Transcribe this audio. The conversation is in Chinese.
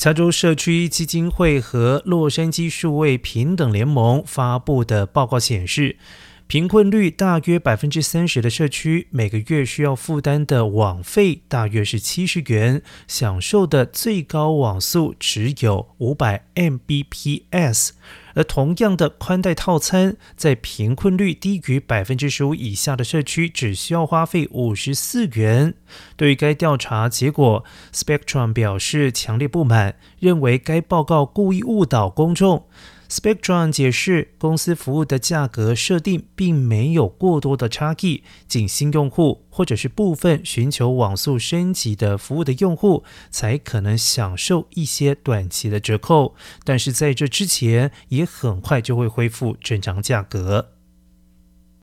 加州社区基金会和洛杉矶数位平等联盟发布的报告显示。贫困率大约百分之三十的社区，每个月需要负担的网费大约是七十元，享受的最高网速只有五百 Mbps。而同样的宽带套餐，在贫困率低于百分之十五以下的社区，只需要花费五十四元。对于该调查结果，Spectrum 表示强烈不满，认为该报告故意误导公众。Spectrum 解释，公司服务的价格设定并没有过多的差异，仅新用户或者是部分寻求网速升级的服务的用户才可能享受一些短期的折扣，但是在这之前也很快就会恢复正常价格。